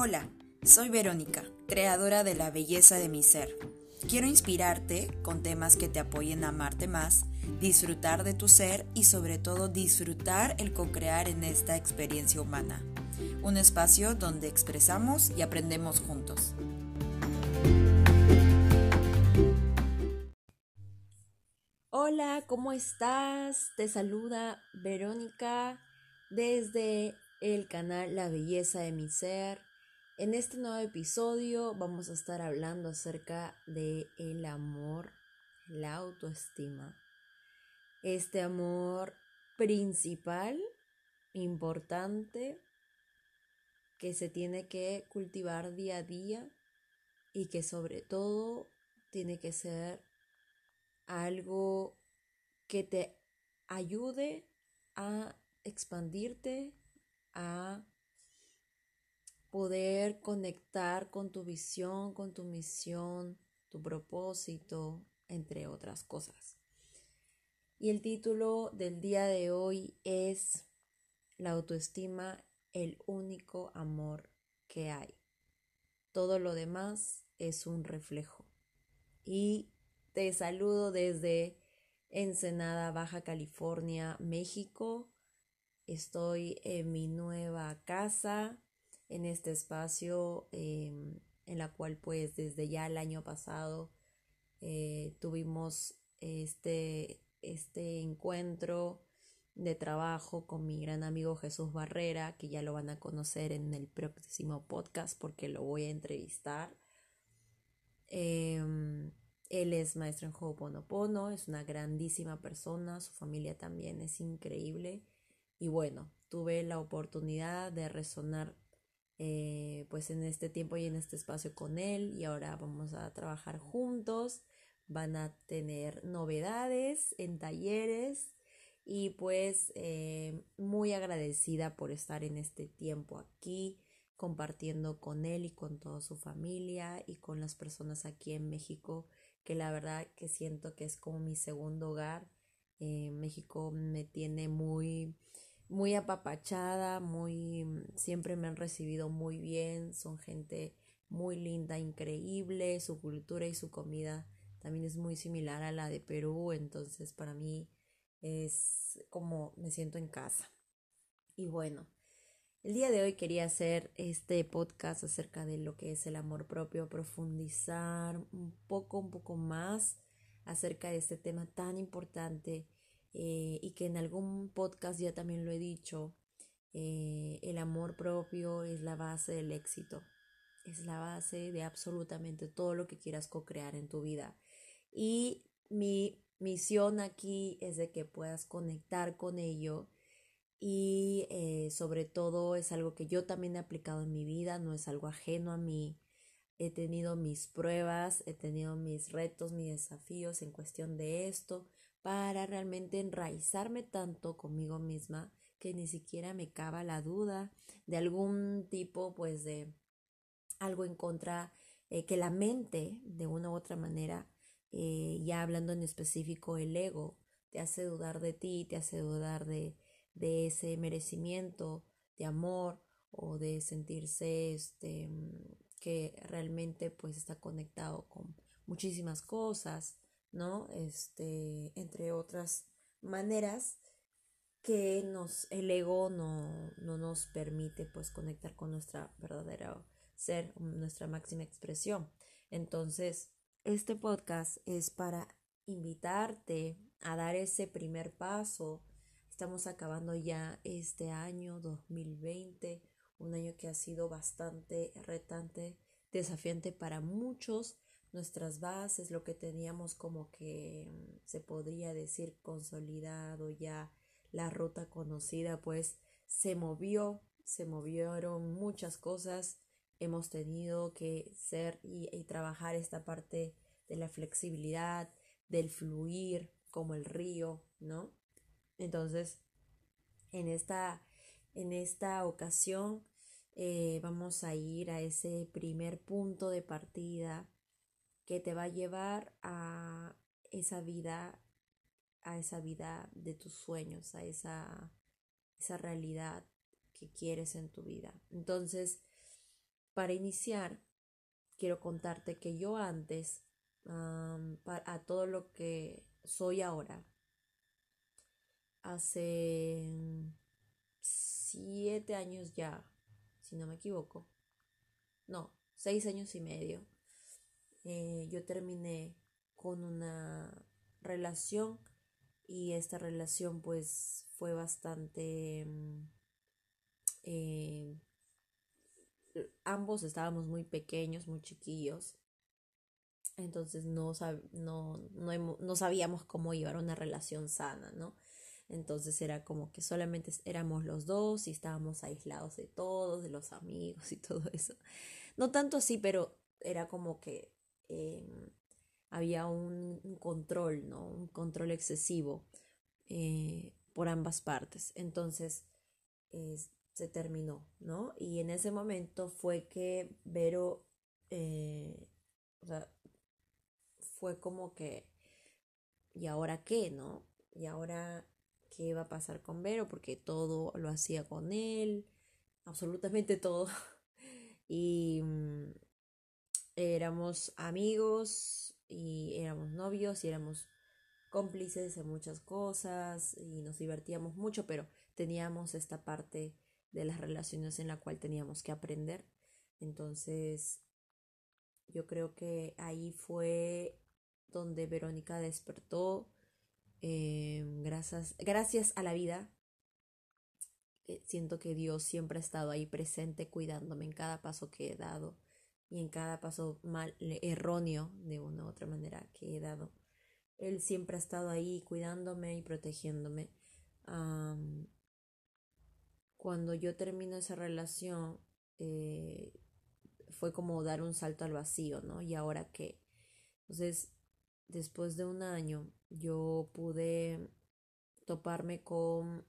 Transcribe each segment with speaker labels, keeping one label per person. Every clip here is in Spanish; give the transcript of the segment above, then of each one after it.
Speaker 1: Hola, soy Verónica, creadora de la belleza de mi ser. Quiero inspirarte con temas que te apoyen a amarte más, disfrutar de tu ser y sobre todo disfrutar el co-crear en esta experiencia humana. Un espacio donde expresamos y aprendemos juntos.
Speaker 2: Hola, ¿cómo estás? Te saluda Verónica desde el canal La Belleza de mi Ser. En este nuevo episodio vamos a estar hablando acerca de el amor, la autoestima. Este amor principal, importante, que se tiene que cultivar día a día y que sobre todo tiene que ser algo que te ayude a expandirte, a poder conectar con tu visión, con tu misión, tu propósito, entre otras cosas. Y el título del día de hoy es La autoestima, el único amor que hay. Todo lo demás es un reflejo. Y te saludo desde Ensenada, Baja California, México. Estoy en mi nueva casa en este espacio em, en la cual pues desde ya el año pasado eh, tuvimos este, este encuentro de trabajo con mi gran amigo Jesús Barrera, que ya lo van a conocer en el próximo podcast porque lo voy a entrevistar. Em, él es maestro en Ho'oponopono, es una grandísima persona, su familia también es increíble. Y bueno, tuve la oportunidad de resonar eh, pues en este tiempo y en este espacio con él y ahora vamos a trabajar juntos, van a tener novedades en talleres y pues eh, muy agradecida por estar en este tiempo aquí compartiendo con él y con toda su familia y con las personas aquí en México que la verdad que siento que es como mi segundo hogar. Eh, México me tiene muy muy apapachada, muy siempre me han recibido muy bien, son gente muy linda, increíble, su cultura y su comida también es muy similar a la de Perú, entonces para mí es como me siento en casa. Y bueno, el día de hoy quería hacer este podcast acerca de lo que es el amor propio, profundizar un poco, un poco más acerca de este tema tan importante eh, y que en algún podcast ya también lo he dicho, eh, el amor propio es la base del éxito, es la base de absolutamente todo lo que quieras co-crear en tu vida. Y mi misión aquí es de que puedas conectar con ello y eh, sobre todo es algo que yo también he aplicado en mi vida, no es algo ajeno a mí. He tenido mis pruebas, he tenido mis retos, mis desafíos en cuestión de esto, para realmente enraizarme tanto conmigo misma que ni siquiera me cava la duda de algún tipo pues de algo en contra eh, que la mente de una u otra manera eh, ya hablando en específico el ego te hace dudar de ti te hace dudar de, de ese merecimiento de amor o de sentirse este que realmente pues está conectado con muchísimas cosas ¿no? Este, entre otras maneras que nos, el ego no, no nos permite pues conectar con nuestra verdadera ser, nuestra máxima expresión. Entonces, este podcast es para invitarte a dar ese primer paso. Estamos acabando ya este año 2020, un año que ha sido bastante retante, desafiante para muchos, nuestras bases, lo que teníamos como que mm, se podría decir consolidado ya, la ruta conocida, pues se movió, se movieron muchas cosas, hemos tenido que ser y, trabajar esta parte de la flexibilidad, del fluir como el río, ¿no? Entonces, en esta, en esta ocasión eh, vamos a ir a ese primer punto de partida que te va a llevar a esa vida, a esa vida de tus sueños, a esa, esa realidad que quieres en tu vida. Entonces, para iniciar, quiero contarte que yo antes, a todo lo que soy ahora, hace siete años ya, si no me equivoco, no, seis años y medio, eh, yo terminé con una relación y esta relación pues fue bastante mm, eh, ambos estábamos muy pequeños muy chiquillos entonces no, no, no, sabíamos cómo llevar una relación sana, ¿no? Entonces era como que solamente éramos los dos y estábamos aislados de todos, de los amigos y todo eso. No tanto así, pero era como que em, había un, control, ¿no? Un control excesivo eh, por ambas partes. Entonces se terminó, ¿no? Y en ese momento fue que Vero, eh, o sea, fue como que, ¿y ahora qué, no? ¿Y ahora qué va a pasar con Vero? Porque todo lo hacía con él, absolutamente todo. y mm, éramos amigos y éramos novios y éramos cómplices en muchas cosas y nos divertíamos mucho, pero teníamos esta parte de las relaciones en la cual teníamos que aprender. Entonces, yo creo que ahí fue donde Verónica despertó em, gracias, gracias a la vida. Siento que Dios siempre ha estado ahí presente cuidándome en cada paso que he dado y en cada paso mal, erróneo de una u otra manera que he dado. Él siempre ha estado ahí cuidándome y protegiéndome. cuando yo termino esa relación, eh, fue como dar un salto al vacío, ¿no? Y ahora qué. Entonces, después de un año, yo pude toparme con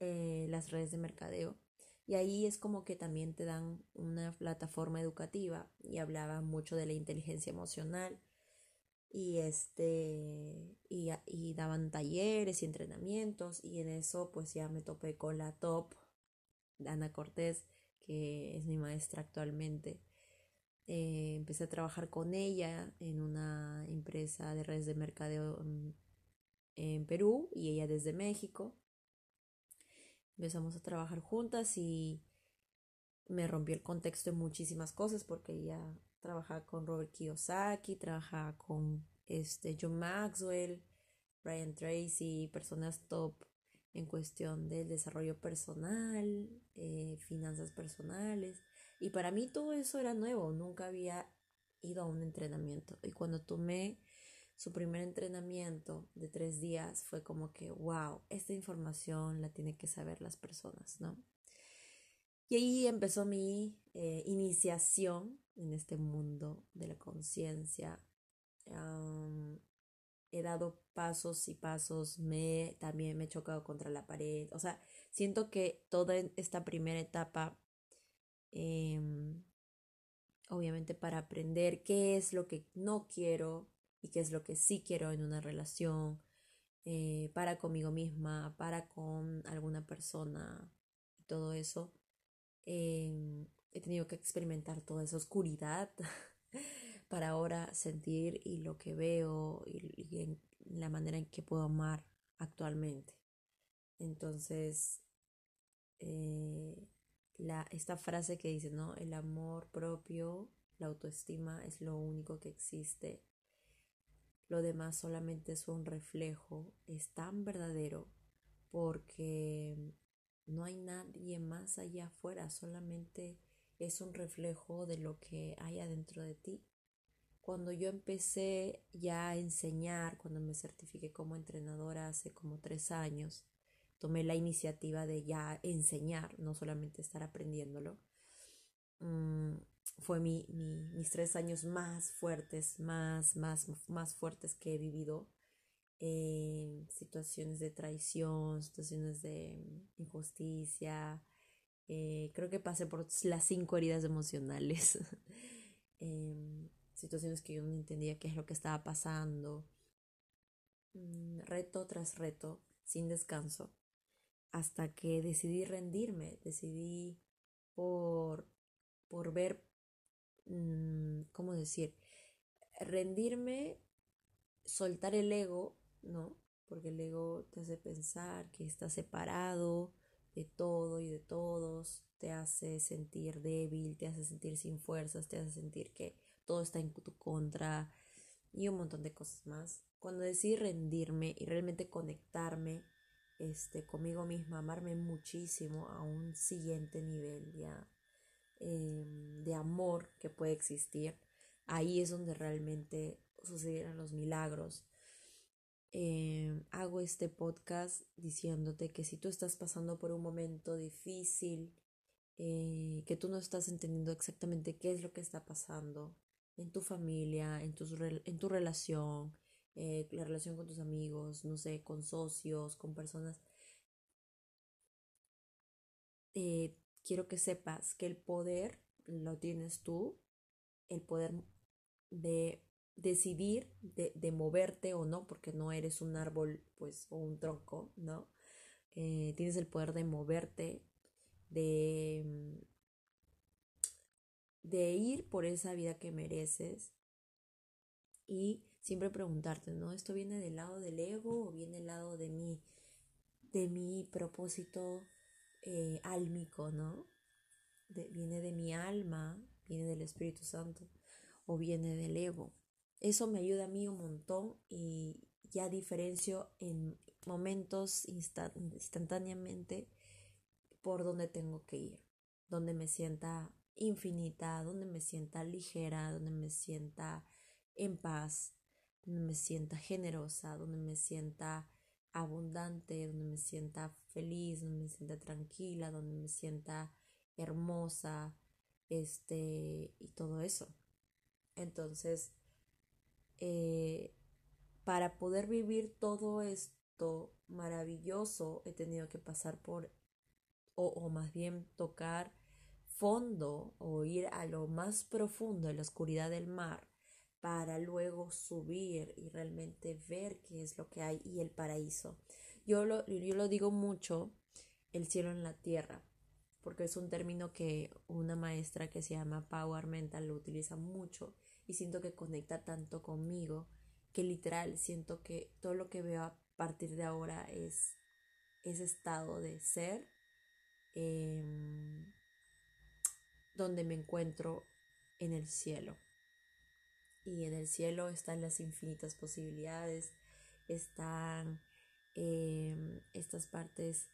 Speaker 2: eh, las redes de mercadeo y ahí es como que también te dan una plataforma educativa y hablaba mucho de la inteligencia emocional y este y, y, daban talleres y entrenamientos y en eso pues ya me topé con la top Ana Cortés que es mi maestra actualmente. Eh, empecé a trabajar con ella en una empresa de redes de mercadeo en Perú y ella desde México empezamos a trabajar juntas y me rompió el contexto en muchísimas cosas porque ella trabajaba con Robert Kiyosaki, trabajaba con este John Maxwell, Brian Tracy, personas top en cuestión del desarrollo personal, eh, finanzas personales. Y para mí todo eso era nuevo, nunca había ido a un entrenamiento. Y cuando tomé su primer entrenamiento de tres días fue como que, wow, esta información la tienen que saber las personas, ¿no? Y ahí empezó mi eh, iniciación en este mundo de la conciencia. he dado pasos y pasos, me también me he chocado contra la pared. O sea, siento que toda esta primera etapa, em, obviamente para aprender qué es lo que no quiero, y qué es lo que sí quiero en una relación, eh, para conmigo misma, para con alguna persona y todo eso. Em, he tenido que experimentar toda esa oscuridad para ahora sentir y lo que veo y, la manera en que puedo amar actualmente. Entonces, eh, la, esta frase que dice, ¿no? El amor propio, la autoestima es lo único que existe lo demás solamente es un reflejo, es tan verdadero porque no hay nadie más allá afuera, solamente es un reflejo de lo que hay adentro de ti. Cuando yo empecé ya a enseñar, cuando me certifiqué como entrenadora hace como tres años, tomé la iniciativa de ya enseñar, no solamente estar aprendiéndolo. Mm, fue mi, mis tres años más fuertes, más, más, más fuertes que he vivido. situaciones de traición, situaciones de injusticia. Eh, creo que pasé por las cinco heridas emocionales. Em, situaciones que yo no entendía qué es lo que estaba pasando. Mm, reto tras reto, sin descanso. Hasta que decidí rendirme, decidí por por ver, ¿cómo decir? Rendirme, soltar el ego, ¿no? Porque el ego te hace pensar que estás separado de todo y de todos, te hace sentir débil, te hace sentir sin fuerzas, te hace sentir que todo está en tu contra y un montón de cosas más. Cuando decidí rendirme y realmente conectarme este, conmigo misma, amarme muchísimo a un siguiente nivel ya em, de amor que puede existir, ahí es donde realmente sucedieron los milagros. Em, hago este podcast diciéndote que si tú estás pasando por un momento difícil, eh, que tú no estás entendiendo exactamente qué es lo que está pasando en tu familia, en, en tu relación, eh, la relación con tus amigos, no sé, con socios, con personas. Quiero que sepas que el poder lo tienes tú, el poder de decidir de, de, moverte o no, porque no eres un árbol, pues, o un tronco, ¿no? Eh, tienes el poder de moverte, de, de ir por esa vida que mereces y siempre preguntarte, ¿no? ¿Esto viene del lado del ego o viene del lado de mi, de mi propósito eh, álmico, ¿no? viene de mi alma, viene del Espíritu Santo o viene del ego. Eso me ayuda a mí un montón y ya diferencio en momentos instantáneamente por donde tengo que ir, donde me sienta infinita, donde me sienta ligera, donde me sienta en paz, donde me sienta generosa, donde me sienta abundante, donde me sienta feliz, donde me sienta tranquila, donde me sienta hermosa, este, y todo eso. Entonces, eh, para poder vivir todo esto maravilloso, he tenido que pasar por, o, o más bien tocar fondo o ir a lo más profundo de la oscuridad del mar para luego subir y realmente ver qué es lo que hay y el paraíso. Yo lo, yo lo digo mucho, el cielo en la tierra, porque es un término que una maestra que se llama Power Mental lo utiliza mucho y siento que conecta tanto conmigo que literal siento que todo lo que veo a partir de ahora es ese estado de ser em, donde me encuentro en el cielo y en el cielo están las infinitas posibilidades, están em, estas partes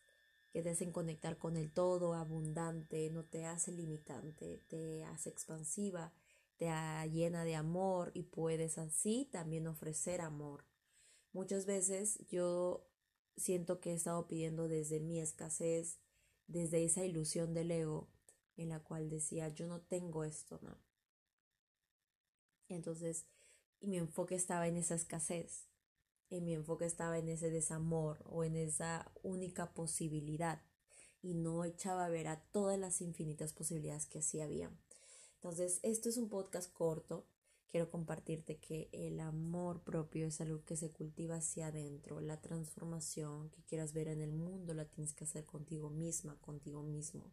Speaker 2: que te hacen conectar con el todo abundante, no te hace limitante, te hace expansiva, te llena de amor y puedes así también ofrecer amor. Muchas veces yo siento que he estado pidiendo desde mi escasez, desde esa ilusión del ego en la cual decía yo no tengo esto, ¿no? Entonces, y mi enfoque estaba en esa escasez, y mi enfoque estaba en ese desamor o en esa única posibilidad y no echaba a ver a todas las infinitas posibilidades que sí había. Entonces, esto es un podcast corto. Quiero compartirte que el amor propio es algo que se cultiva hacia adentro. La transformación que quieras ver en el mundo la tienes que hacer contigo misma, contigo mismo.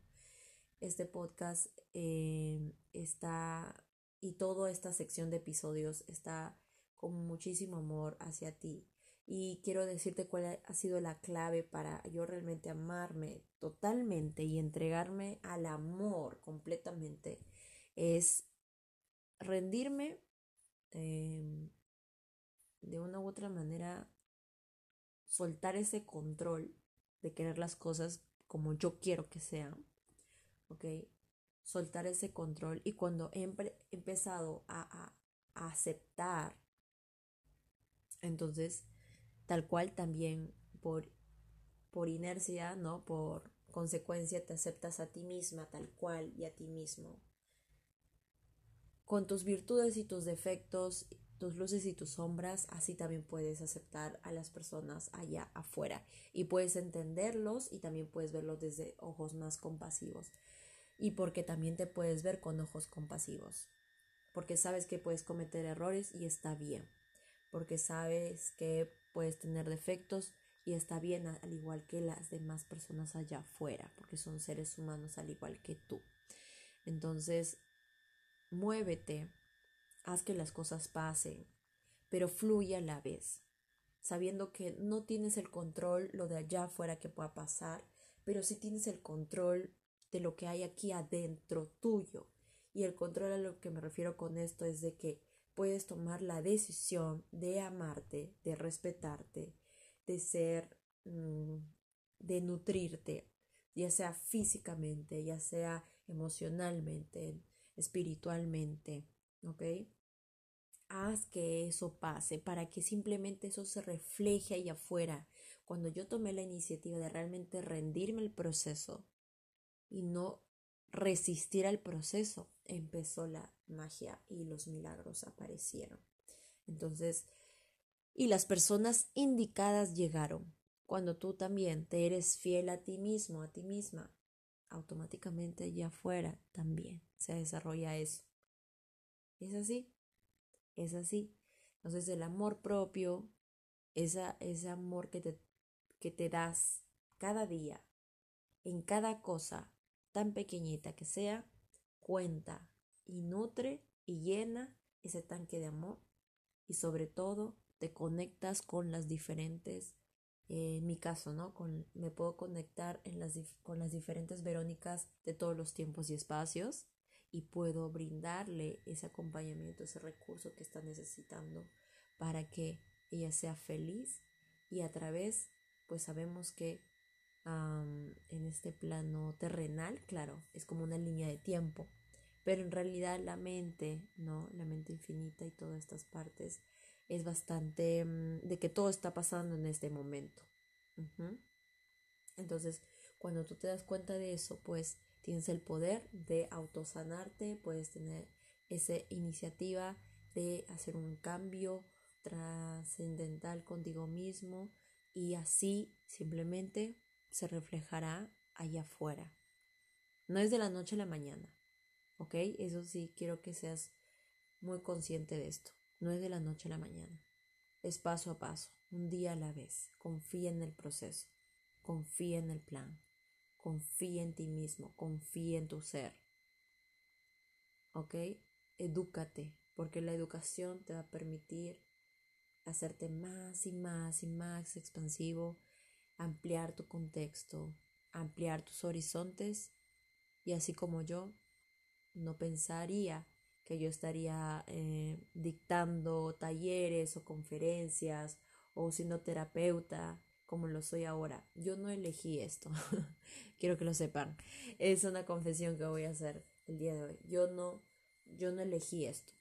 Speaker 2: Este podcast eh, está y toda esta sección de episodios está con muchísimo amor hacia ti. Y quiero decirte cuál ha sido la clave para yo realmente amarme totalmente y entregarme al amor completamente. Es rendirme em, de una u otra manera, soltar ese control de querer las cosas como yo quiero que sean. ¿Ok? Soltar ese control y cuando he empezado a, aceptar, entonces tal cual también por, por inercia, ¿no? Por consecuencia te aceptas a ti misma tal cual y a ti mismo. Con tus virtudes y tus defectos, tus luces y tus sombras, así también puedes aceptar a las personas allá afuera y puedes entenderlos y también puedes verlos desde ojos más compasivos y porque también te puedes ver con ojos compasivos, porque sabes que puedes cometer errores y está bien, porque sabes que puedes tener defectos y está bien al igual que las demás personas allá afuera, porque son seres humanos al igual que tú. Entonces, muévete, haz que las cosas pasen, pero fluye a la vez, sabiendo que no tienes el control lo de allá afuera que pueda pasar, pero sí tienes el control de lo que hay aquí adentro tuyo. Y el control a lo que me refiero con esto es de que puedes tomar la decisión de amarte, de respetarte, de ser, mm, de nutrirte, ya sea físicamente, ya sea emocionalmente, espiritualmente, ¿ok? Haz que eso pase para que simplemente eso se refleje ahí afuera. Cuando yo tomé la iniciativa de realmente rendirme el proceso y no resistir al proceso, empezó la magia y los milagros aparecieron. Entonces, y las personas indicadas llegaron. Cuando tú también te eres fiel a ti mismo, a ti misma, automáticamente allá afuera también se desarrolla eso. Es así, es así. Entonces el amor propio, esa, ese amor que te, que te das cada día, en cada cosa, tan pequeñita que sea, cuenta y nutre y llena ese tanque de amor y sobre todo te conectas con las diferentes, eh, en mi caso, ¿no? Con, me puedo conectar en las, con las diferentes Verónicas de todos los tiempos y espacios y puedo brindarle ese acompañamiento, ese recurso que está necesitando para que ella sea feliz y a través, pues sabemos que en este plano terrenal, claro, es como una línea de tiempo, pero en realidad la mente, ¿no? La mente infinita y todas estas partes es bastante mm, de que todo está pasando en este momento. Entonces, cuando tú te das cuenta de eso, pues tienes el poder de autosanarte, puedes tener esa iniciativa de hacer un cambio trascendental contigo mismo y así simplemente se reflejará allá afuera. No es de la noche a la mañana, ¿ok? Eso sí, quiero que seas muy consciente de esto. No es de la noche a la mañana. Es paso a paso, un día a la vez. Confía en el proceso, confía en el plan, confía en ti mismo, confía en tu ser. ¿Ok? Edúcate, porque la educación te va a permitir hacerte más y más y más expansivo ampliar tu contexto, ampliar tus horizontes y así como yo, no pensaría que yo estaría eh, dictando talleres o conferencias o siendo terapeuta como lo soy ahora. Yo no elegí esto. Quiero que lo sepan. Es una confesión que voy a hacer el día de hoy. Yo no, yo no elegí esto.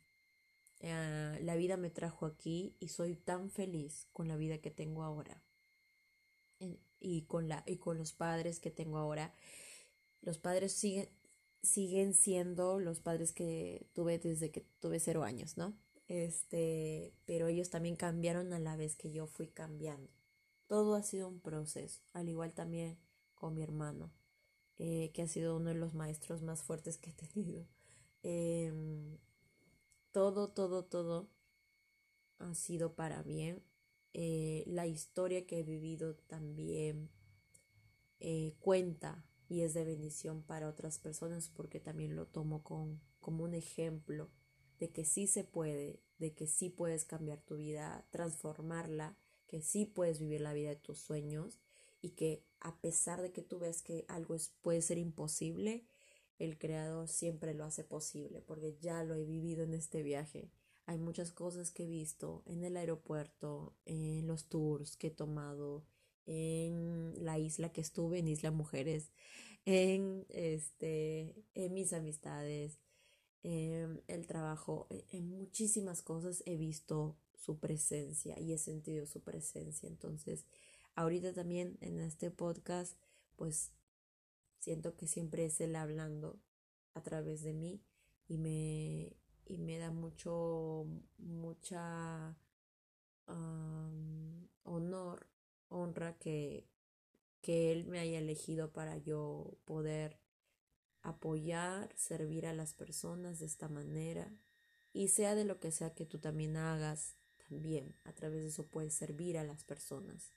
Speaker 2: Eh, la vida me trajo aquí y soy tan feliz con la vida que tengo ahora y con, la, y con los padres que tengo ahora. Los padres siguen, siguen siendo los padres que tuve desde que tuve cero años, ¿no? Este, pero ellos también cambiaron a la vez que yo fui cambiando. Todo ha sido un proceso, al igual también con mi hermano, eh, que ha sido uno de los maestros más fuertes que he tenido. Em, todo, todo, todo ha sido para bien. Eh, la historia que he vivido también eh, cuenta y es de bendición para otras personas porque también lo tomo con, como un ejemplo de que sí se puede, de que sí puedes cambiar tu vida, transformarla, que sí puedes vivir la vida de tus sueños y que a pesar de que tú ves que algo es, puede ser imposible, el creador siempre lo hace posible porque ya lo he vivido en este viaje hay muchas cosas que he visto en el aeropuerto, en los tours que he tomado, en la isla que estuve, en Isla Mujeres, en, este, en mis amistades, en el trabajo, e, en muchísimas cosas he visto su presencia y he sentido su presencia. Entonces, ahorita también en este podcast, pues siento que siempre es él hablando a través de mí y me, y me da mucho, mucha honor, honra que, que Él me haya elegido para yo poder apoyar, servir a las personas de esta manera y sea de lo que sea que tú también hagas, también a través de eso puedes servir a las personas.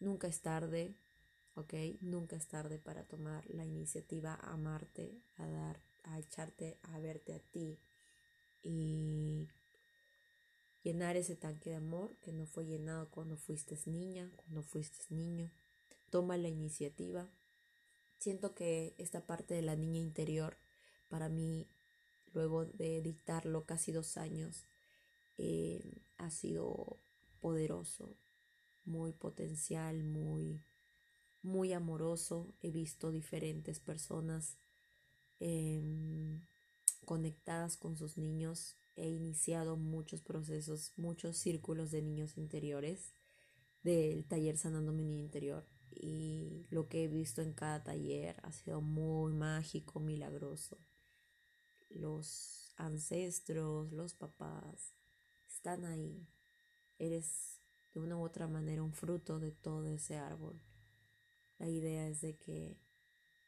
Speaker 2: Nunca es tarde, ¿ok? Nunca es tarde para tomar la iniciativa a amarte, a dar a echarte a verte a ti y llenar ese tanque de amor que no fue llenado cuando fuiste niña, cuando fuiste niño. Toma la iniciativa. Siento que esta parte de la niña interior, para mí, luego de dictarlo casi dos años, eh, ha sido poderoso, muy potencial, muy, muy amoroso. He visto diferentes personas em, conectadas con sus niños. He iniciado muchos procesos, muchos círculos de niños interiores del taller Sanando mi Interior. Y lo que he visto en cada taller ha sido muy mágico, milagroso. Los ancestros, los papás, están ahí. Eres de una u otra manera un fruto de todo ese árbol. La idea es de que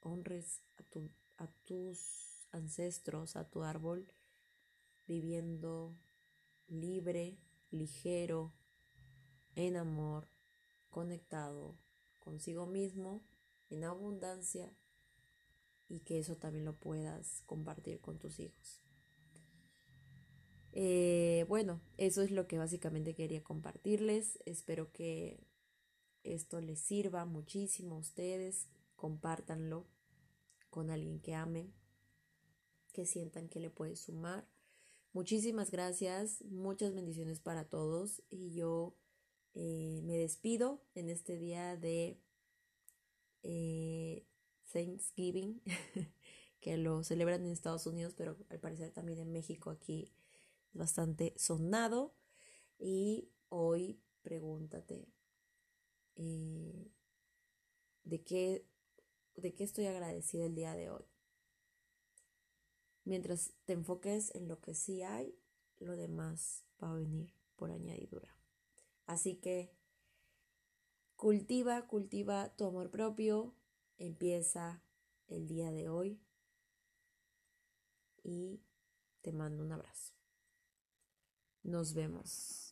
Speaker 2: honres a, tu, a tus ancestros, a tu árbol, viviendo libre, ligero, en amor, conectado consigo mismo, en abundancia, y que eso también lo puedas compartir con tus hijos. Eh, bueno, eso es lo que básicamente quería compartirles. Espero que esto les sirva muchísimo a ustedes. Compártanlo con alguien que amen, que sientan que le puede sumar. Muchísimas gracias, muchas bendiciones para todos y yo eh, me despido en este día de eh, Thanksgiving, que lo celebran en Estados Unidos, pero al parecer también en México aquí bastante sonado. Y hoy pregúntate, eh, ¿de, qué, ¿de qué estoy agradecida el día de hoy? Mientras te enfoques en lo que sí hay, lo demás va a venir por añadidura. Así que cultiva, cultiva tu amor propio, empieza el día de hoy y te mando un abrazo. Nos vemos.